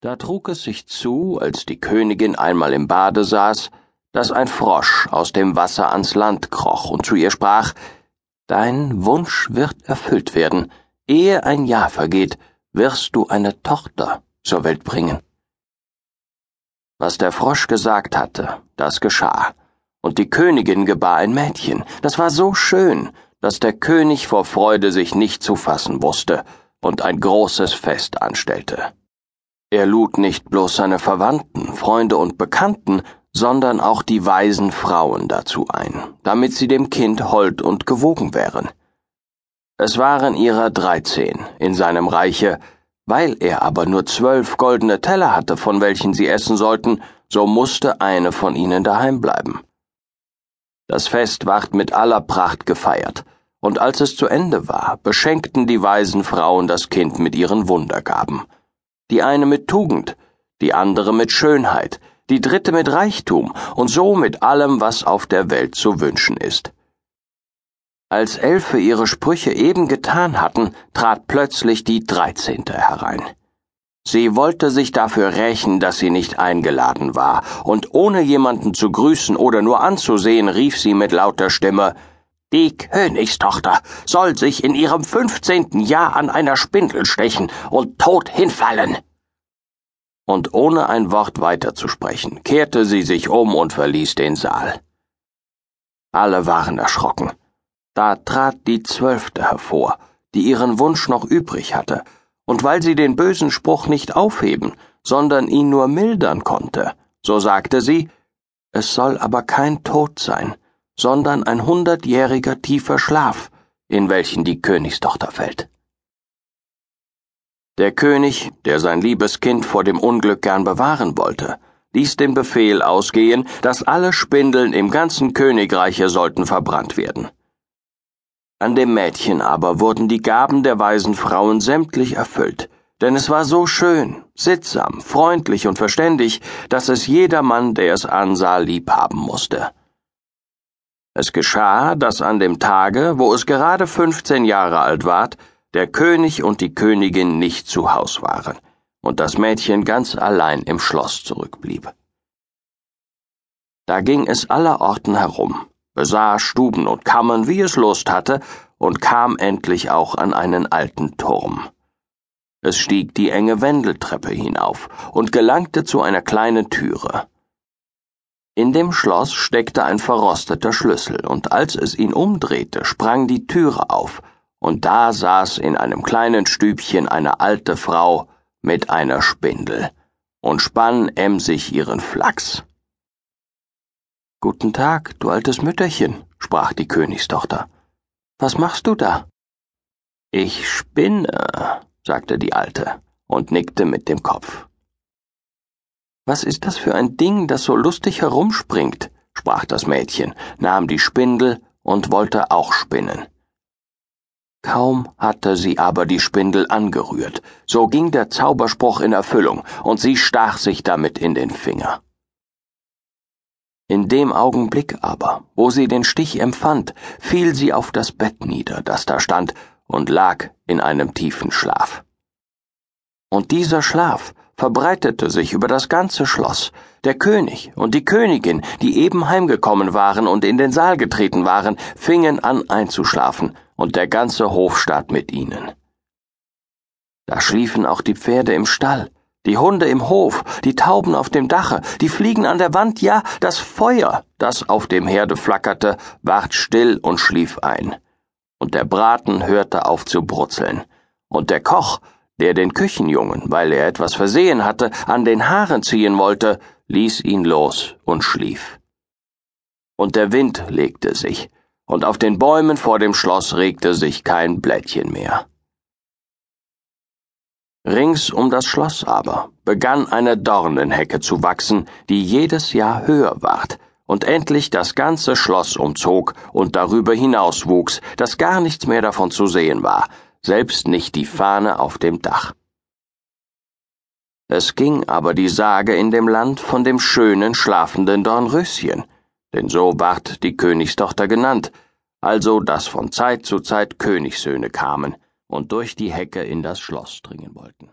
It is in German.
Da trug es sich zu, als die Königin einmal im Bade saß, dass ein Frosch aus dem Wasser ans Land kroch und zu ihr sprach Dein Wunsch wird erfüllt werden, ehe ein Jahr vergeht, wirst du eine Tochter zur Welt bringen. Was der Frosch gesagt hatte, das geschah, und die Königin gebar ein Mädchen, das war so schön, dass der König vor Freude sich nicht zu fassen wusste und ein großes Fest anstellte. Er lud nicht bloß seine Verwandten, Freunde und Bekannten, sondern auch die weisen Frauen dazu ein, damit sie dem Kind hold und gewogen wären. Es waren ihrer dreizehn in seinem Reiche, weil er aber nur zwölf goldene Teller hatte, von welchen sie essen sollten, so musste eine von ihnen daheim bleiben. Das Fest ward mit aller Pracht gefeiert, und als es zu Ende war, beschenkten die weisen Frauen das Kind mit ihren Wundergaben die eine mit Tugend, die andere mit Schönheit, die dritte mit Reichtum und so mit allem, was auf der Welt zu wünschen ist. Als Elfe ihre Sprüche eben getan hatten, trat plötzlich die Dreizehnte herein. Sie wollte sich dafür rächen, dass sie nicht eingeladen war, und ohne jemanden zu grüßen oder nur anzusehen, rief sie mit lauter Stimme die Königstochter soll sich in ihrem fünfzehnten Jahr an einer Spindel stechen und tot hinfallen. Und ohne ein Wort weiterzusprechen, kehrte sie sich um und verließ den Saal. Alle waren erschrocken. Da trat die Zwölfte hervor, die ihren Wunsch noch übrig hatte, und weil sie den bösen Spruch nicht aufheben, sondern ihn nur mildern konnte, so sagte sie, es soll aber kein Tod sein, sondern ein hundertjähriger tiefer Schlaf, in welchen die Königstochter fällt. Der König, der sein liebes Kind vor dem Unglück gern bewahren wollte, ließ den Befehl ausgehen, dass alle Spindeln im ganzen Königreiche sollten verbrannt werden. An dem Mädchen aber wurden die Gaben der weisen Frauen sämtlich erfüllt, denn es war so schön, sittsam, freundlich und verständig, dass es jedermann, der es ansah, lieb haben musste. Es geschah, dass an dem Tage, wo es gerade fünfzehn Jahre alt ward, der König und die Königin nicht zu Haus waren und das Mädchen ganz allein im Schloss zurückblieb. Da ging es allerorten herum, besah Stuben und Kammern, wie es Lust hatte, und kam endlich auch an einen alten Turm. Es stieg die enge Wendeltreppe hinauf und gelangte zu einer kleinen Türe. In dem Schloss steckte ein verrosteter Schlüssel, und als es ihn umdrehte, sprang die Türe auf, und da saß in einem kleinen Stübchen eine alte Frau mit einer Spindel und spann emsig ihren Flachs. Guten Tag, du altes Mütterchen, sprach die Königstochter. Was machst du da? Ich spinne, sagte die Alte und nickte mit dem Kopf. Was ist das für ein Ding, das so lustig herumspringt? sprach das Mädchen, nahm die Spindel und wollte auch spinnen. Kaum hatte sie aber die Spindel angerührt, so ging der Zauberspruch in Erfüllung, und sie stach sich damit in den Finger. In dem Augenblick aber, wo sie den Stich empfand, fiel sie auf das Bett nieder, das da stand, und lag in einem tiefen Schlaf. Und dieser Schlaf verbreitete sich über das ganze Schloss. Der König und die Königin, die eben heimgekommen waren und in den Saal getreten waren, fingen an einzuschlafen, und der ganze Hofstaat mit ihnen. Da schliefen auch die Pferde im Stall, die Hunde im Hof, die Tauben auf dem Dache, die Fliegen an der Wand, ja, das Feuer, das auf dem Herde flackerte, ward still und schlief ein. Und der Braten hörte auf zu brutzeln. Und der Koch, der den Küchenjungen, weil er etwas versehen hatte, an den Haaren ziehen wollte, ließ ihn los und schlief. Und der Wind legte sich, und auf den Bäumen vor dem Schloss regte sich kein Blättchen mehr. Rings um das Schloss aber begann eine Dornenhecke zu wachsen, die jedes Jahr höher ward und endlich das ganze Schloss umzog und darüber hinaus wuchs, dass gar nichts mehr davon zu sehen war, selbst nicht die Fahne auf dem Dach. Es ging aber die Sage in dem Land von dem schönen schlafenden Dornröschen, denn so ward die Königstochter genannt, also dass von Zeit zu Zeit Königssöhne kamen und durch die Hecke in das Schloss dringen wollten.